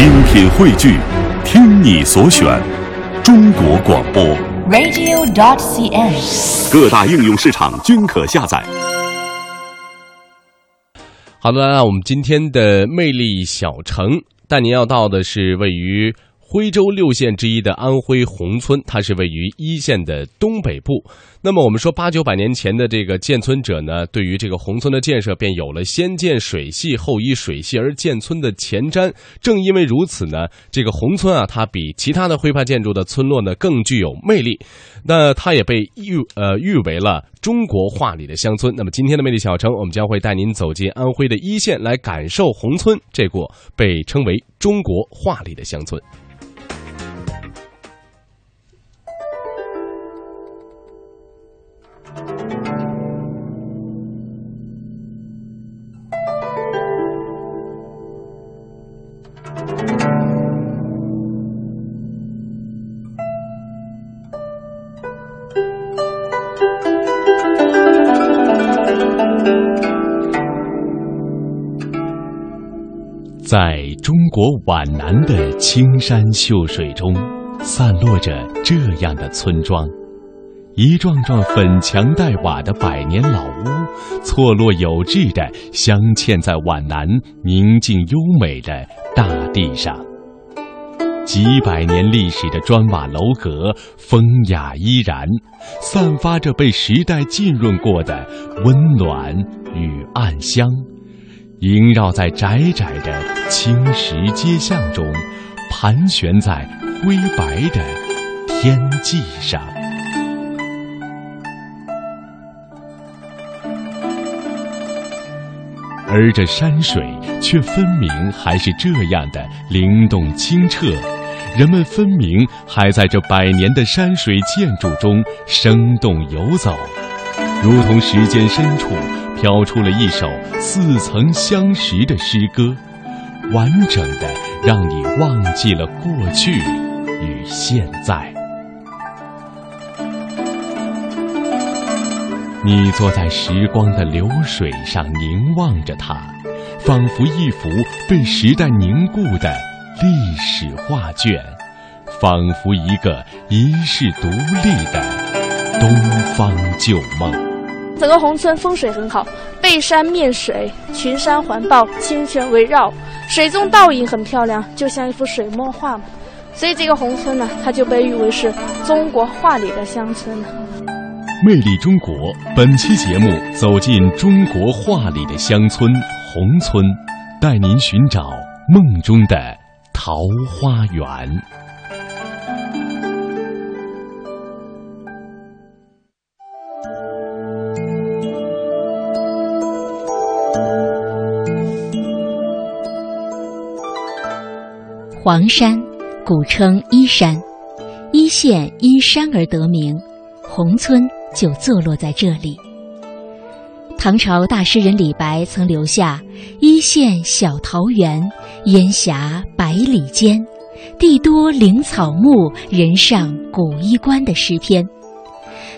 精品汇聚，听你所选，中国广播。radio.dot.cn，。各大应用市场均可下载。好的，那我们今天的魅力小城带您要到的是位于徽州六县之一的安徽宏村，它是位于一县的东北部。那么我们说八九百年前的这个建村者呢，对于这个宏村的建设便有了先建水系后依水系而建村的前瞻。正因为如此呢，这个宏村啊，它比其他的徽派建筑的村落呢更具有魅力。那它也被誉呃誉为了中国画里的乡村。那么今天的魅力小城，我们将会带您走进安徽的一线，来感受宏村这座被称为中国画里的乡村。在中国皖南的青山秀水中，散落着这样的村庄，一幢幢粉墙黛瓦的百年老屋，错落有致地镶嵌在皖南宁静优美的大地上。几百年历史的砖瓦楼阁，风雅依然，散发着被时代浸润过的温暖与暗香。萦绕在窄窄的青石街巷中，盘旋在灰白的天际上。而这山水却分明还是这样的灵动清澈，人们分明还在这百年的山水建筑中生动游走，如同时间深处。飘出了一首似曾相识的诗歌，完整的让你忘记了过去与现在。你坐在时光的流水上凝望着它，仿佛一幅被时代凝固的历史画卷，仿佛一个遗世独立的东方旧梦。整个宏村风水很好，背山面水，群山环抱，清泉围绕，水中倒影很漂亮，就像一幅水墨画。所以这个宏村呢，它就被誉为是中国画里的乡村了。魅力中国本期节目走进中国画里的乡村红村，带您寻找梦中的桃花源。黄山，古称依山，依县因山而得名，宏村就坐落在这里。唐朝大诗人李白曾留下“一线小桃源，烟霞百里间，地多灵草木，人上古衣冠”的诗篇，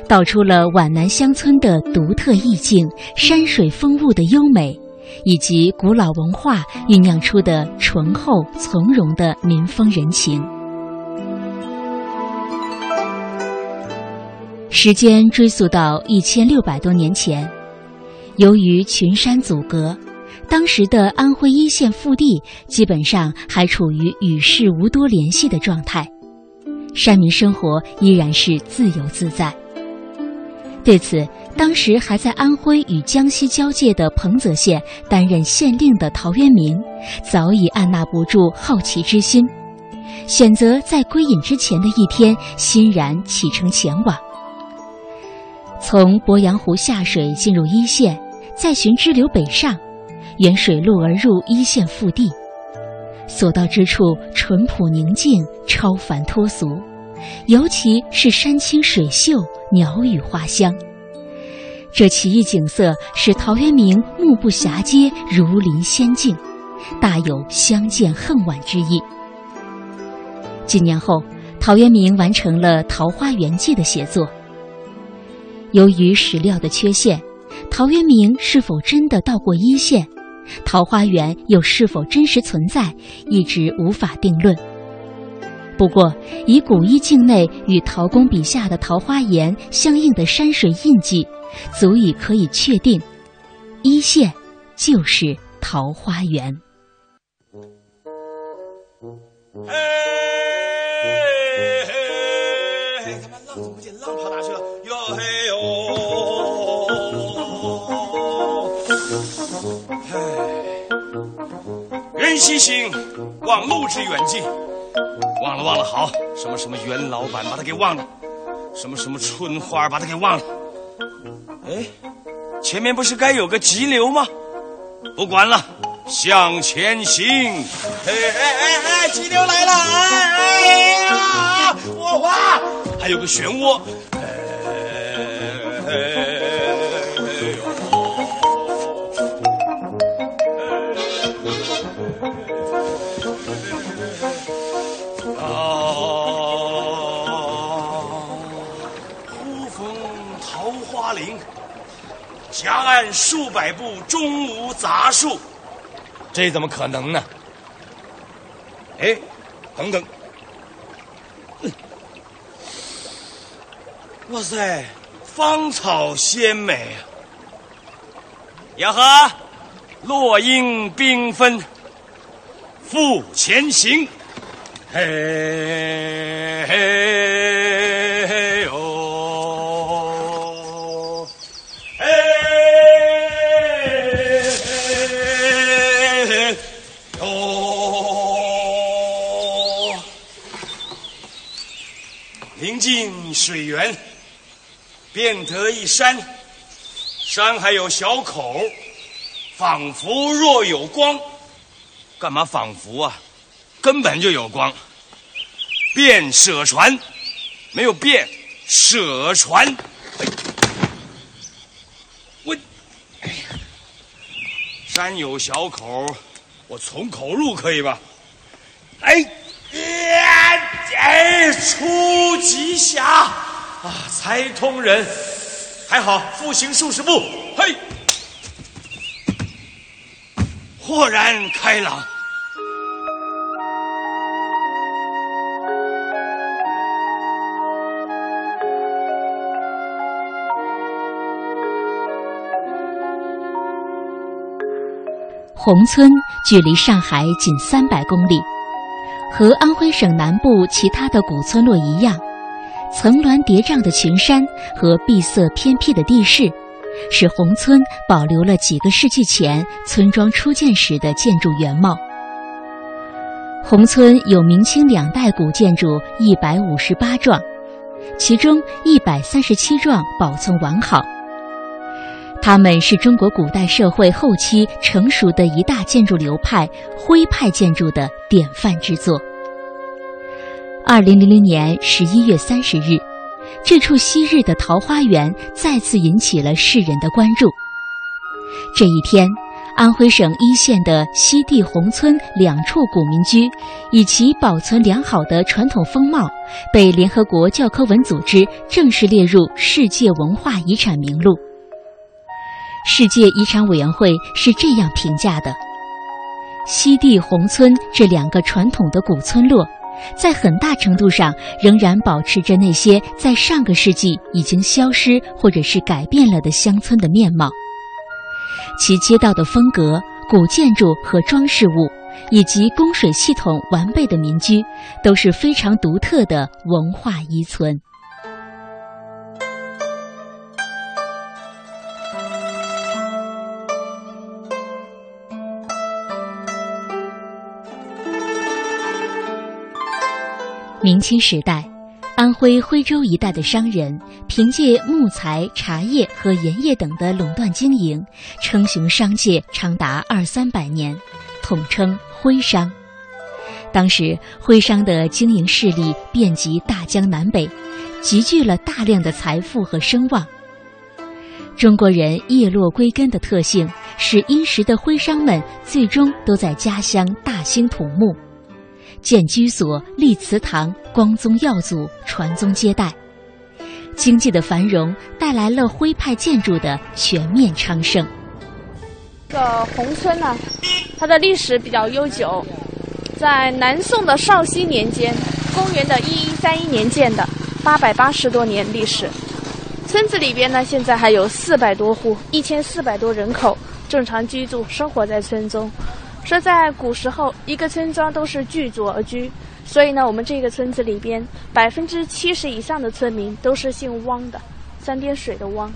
道出了皖南乡村的独特意境、山水风物的优美。以及古老文化酝酿出的醇厚从容的民风人情。时间追溯到一千六百多年前，由于群山阻隔，当时的安徽一线腹地基本上还处于与世无多联系的状态，山民生活依然是自由自在。对此，当时还在安徽与江西交界的彭泽县担任县令的陶渊明，早已按捺不住好奇之心，选择在归隐之前的一天欣然启程前往。从鄱阳湖下水进入一线，再循支流北上，沿水路而入一线腹地。所到之处淳朴宁静，超凡脱俗。尤其是山清水秀，鸟语花香。这奇异景色使陶渊明目不暇接，如临仙境，大有相见恨晚之意。几年后，陶渊明完成了《桃花源记》的写作。由于史料的缺陷，陶渊明是否真的到过一线，桃花源又是否真实存在，一直无法定论。不过，以古一境内与陶公笔下的桃花岩相应的山水印记，足以可以确定，一线就是桃花源。嘿，人西行，忘路之远近。忘了忘了，好，什么什么袁老板，把他给忘了；什么什么春花，把他给忘了。哎，前面不是该有个急流吗？不管了，向前行。哎哎哎哎，急流来了！哎呀，我滑，还有个漩涡。夹岸数百步，中无杂树，这怎么可能呢？哎，等等，哇塞，芳草鲜美啊！呀呵，落英缤纷，复前行，嘿嘿水源，便得一山，山还有小口，仿佛若有光。干嘛仿佛啊？根本就有光。便舍船，没有便舍船。我，哎呀，山有小口，我从口入可以吧？哎。哎，出极侠啊，才通人，还好复行数十步，嘿，豁然开朗。宏村距离上海仅三百公里。和安徽省南部其他的古村落一样，层峦叠嶂的群山和闭塞偏僻的地势，使宏村保留了几个世纪前村庄初建时的建筑原貌。宏村有明清两代古建筑一百五十八幢，其中一百三十七幢保存完好。它们是中国古代社会后期成熟的一大建筑流派——徽派建筑的典范之作。二零零零年十一月三十日，这处昔日的桃花源再次引起了世人的关注。这一天，安徽省一县的西递宏村两处古民居，以其保存良好的传统风貌，被联合国教科文组织正式列入世界文化遗产名录。世界遗产委员会是这样评价的：西递宏村这两个传统的古村落，在很大程度上仍然保持着那些在上个世纪已经消失或者是改变了的乡村的面貌。其街道的风格、古建筑和装饰物，以及供水系统完备的民居，都是非常独特的文化遗存。明清时代，安徽徽州一带的商人凭借木材、茶叶和盐业等的垄断经营，称雄商界长达二三百年，统称徽商。当时，徽商的经营势力遍及大江南北，集聚了大量的财富和声望。中国人叶落归根的特性，使殷实的徽商们最终都在家乡大兴土木。建居所、立祠堂、光宗耀祖、传宗接代，经济的繁荣带来了徽派建筑的全面昌盛。这个宏村呢，它的历史比较悠久，在南宋的绍熙年间，公元的一一三一年建的，八百八十多年历史。村子里边呢，现在还有四百多户，一千四百多人口正常居住生活在村中。说在古时候，一个村庄都是聚族而居，所以呢，我们这个村子里边百分之七十以上的村民都是姓汪的，三点水的汪。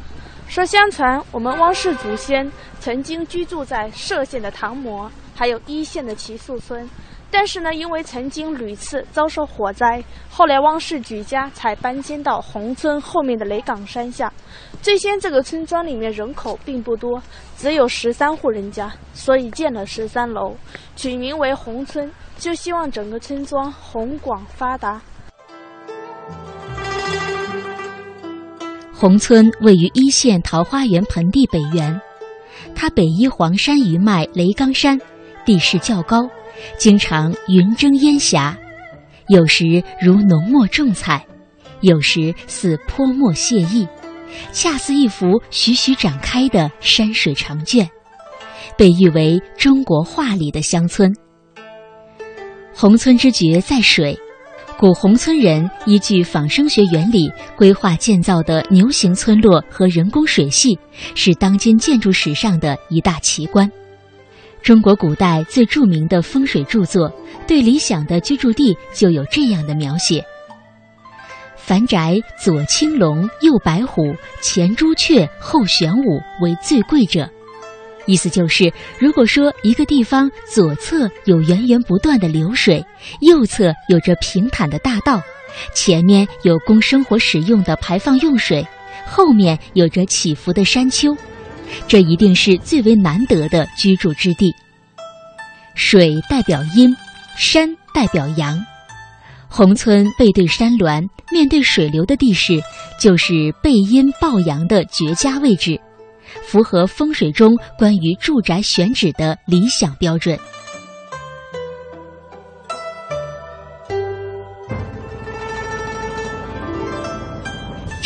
说相传我们汪氏祖先曾经居住在歙县的唐模，还有一县的齐树村。但是呢，因为曾经屡次遭受火灾，后来汪氏举家才搬迁到宏村后面的雷岗山下。最先这个村庄里面人口并不多，只有十三户人家，所以建了十三楼，取名为宏村，就希望整个村庄宏广发达。宏村位于一线桃花源盆地北缘，它北依黄山余脉雷岗山，地势较高。经常云蒸烟霞，有时如浓墨重彩，有时似泼墨泻意，恰似一幅徐徐展开的山水长卷，被誉为中国画里的乡村。宏村之绝在水，古宏村人依据仿生学原理规划建造的牛形村落和人工水系，是当今建筑史上的一大奇观。中国古代最著名的风水著作，对理想的居住地就有这样的描写：凡宅左青龙，右白虎，前朱雀，后玄武为最贵者。意思就是，如果说一个地方左侧有源源不断的流水，右侧有着平坦的大道，前面有供生活使用的排放用水，后面有着起伏的山丘。这一定是最为难得的居住之地。水代表阴，山代表阳。宏村背对山峦，面对水流的地势，就是背阴抱阳的绝佳位置，符合风水中关于住宅选址的理想标准。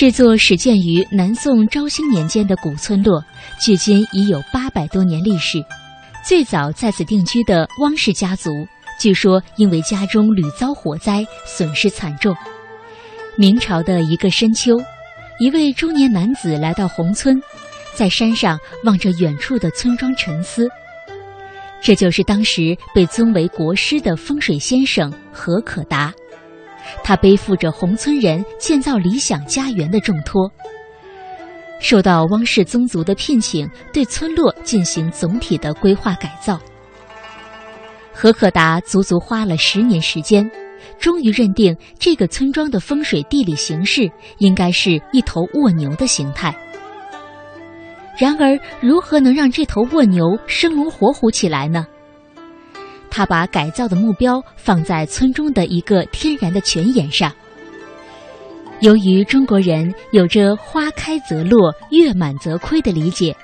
这座始建于南宋昭兴年间的古村落，距今已有八百多年历史。最早在此定居的汪氏家族，据说因为家中屡遭火灾，损失惨重。明朝的一个深秋，一位中年男子来到宏村，在山上望着远处的村庄沉思。这就是当时被尊为国师的风水先生何可达。他背负着宏村人建造理想家园的重托，受到汪氏宗族的聘请，对村落进行总体的规划改造。何可达足足花了十年时间，终于认定这个村庄的风水地理形势应该是一头卧牛的形态。然而，如何能让这头卧牛生龙活虎起来呢？他把改造的目标放在村中的一个天然的泉眼上。由于中国人有着“花开则落，月满则亏”的理解，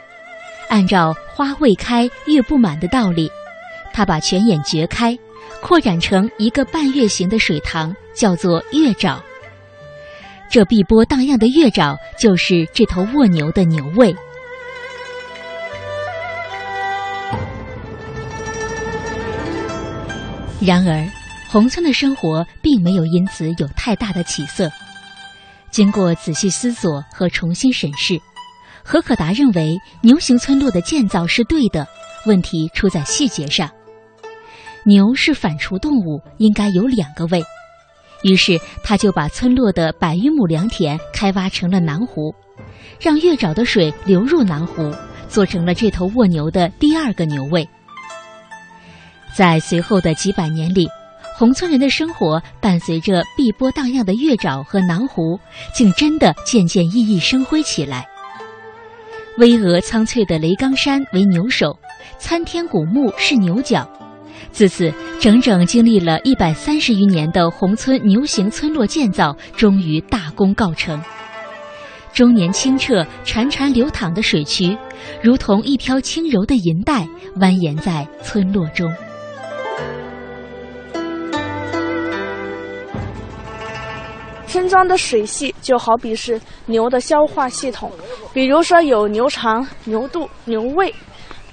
按照“花未开，月不满”的道理，他把泉眼掘开，扩展成一个半月形的水塘，叫做月沼。这碧波荡漾的月沼，就是这头卧牛的牛位。然而，宏村的生活并没有因此有太大的起色。经过仔细思索和重新审视，何可达认为牛形村落的建造是对的，问题出在细节上。牛是反刍动物，应该有两个胃。于是，他就把村落的百余亩良田开挖成了南湖，让月沼的水流入南湖，做成了这头卧牛的第二个牛胃。在随后的几百年里，宏村人的生活伴随着碧波荡漾的月沼和南湖，竟真的渐渐熠熠生辉起来。巍峨苍翠的雷岗山为牛首，参天古木是牛角。自此，整整经历了一百三十余年的宏村牛形村落建造，终于大功告成。终年清澈、潺潺流淌的水渠，如同一条轻柔的银带，蜿蜒在村落中。村庄的水系就好比是牛的消化系统，比如说有牛肠、牛肚、牛胃。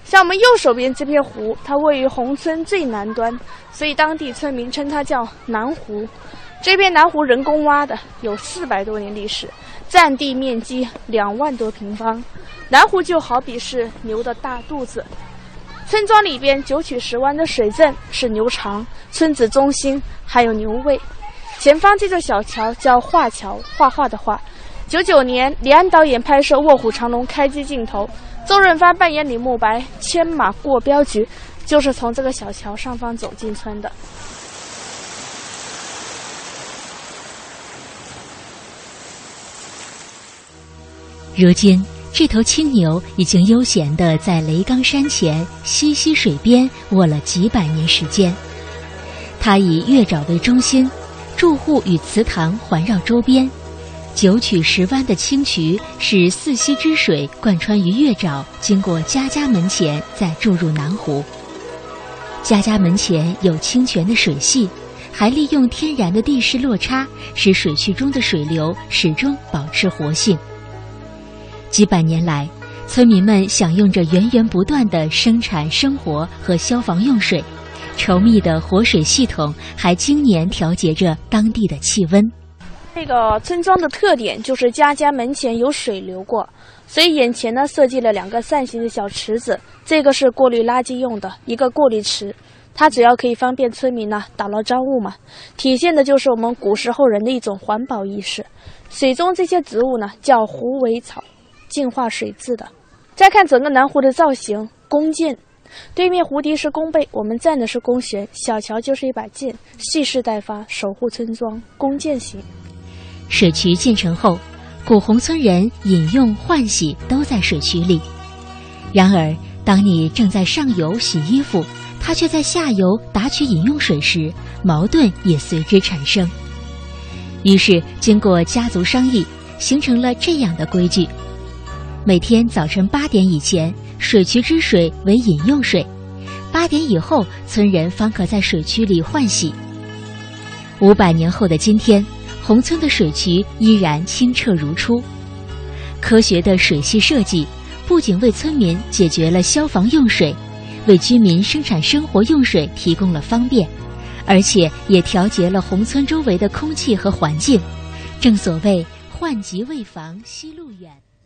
像我们右手边这片湖，它位于红村最南端，所以当地村民称它叫南湖。这片南湖人工挖的，有四百多年历史，占地面积两万多平方。南湖就好比是牛的大肚子。村庄里边九曲十弯的水镇是牛肠，村子中心还有牛胃。前方这座小桥叫画桥，画画的画。九九年，李安导演拍摄《卧虎藏龙》开机镜头。周润发扮演李慕白牵马过镖局，就是从这个小桥上方走进村的。如今，这头青牛已经悠闲地在雷冈山前西溪水边卧了几百年时间。它以月沼为中心，住户与祠堂环绕周边。九曲十弯的清渠使四溪之水贯穿于月沼，经过家家门前，再注入南湖。家家门前有清泉的水系，还利用天然的地势落差，使水渠中的水流始终保持活性。几百年来，村民们享用着源源不断的生产生活和消防用水，稠密的活水系统还经年调节着当地的气温。这个村庄的特点就是家家门前有水流过，所以眼前呢设计了两个扇形的小池子，这个是过滤垃圾用的一个过滤池，它主要可以方便村民呢打捞脏物嘛，体现的就是我们古时候人的一种环保意识。水中这些植物呢叫狐尾草，净化水质的。再看整个南湖的造型，弓箭，对面湖堤是弓背，我们站的是弓弦，小桥就是一把剑，蓄势待发，守护村庄，弓箭型。水渠建成后，古洪村人饮用、换洗都在水渠里。然而，当你正在上游洗衣服，他却在下游打取饮用水时，矛盾也随之产生。于是，经过家族商议，形成了这样的规矩：每天早晨八点以前，水渠之水为饮用水；八点以后，村人方可在水渠里换洗。五百年后的今天。宏村的水渠依然清澈如初，科学的水系设计不仅为村民解决了消防用水，为居民生产生活用水提供了方便，而且也调节了宏村周围的空气和环境。正所谓“患急未防西路远”。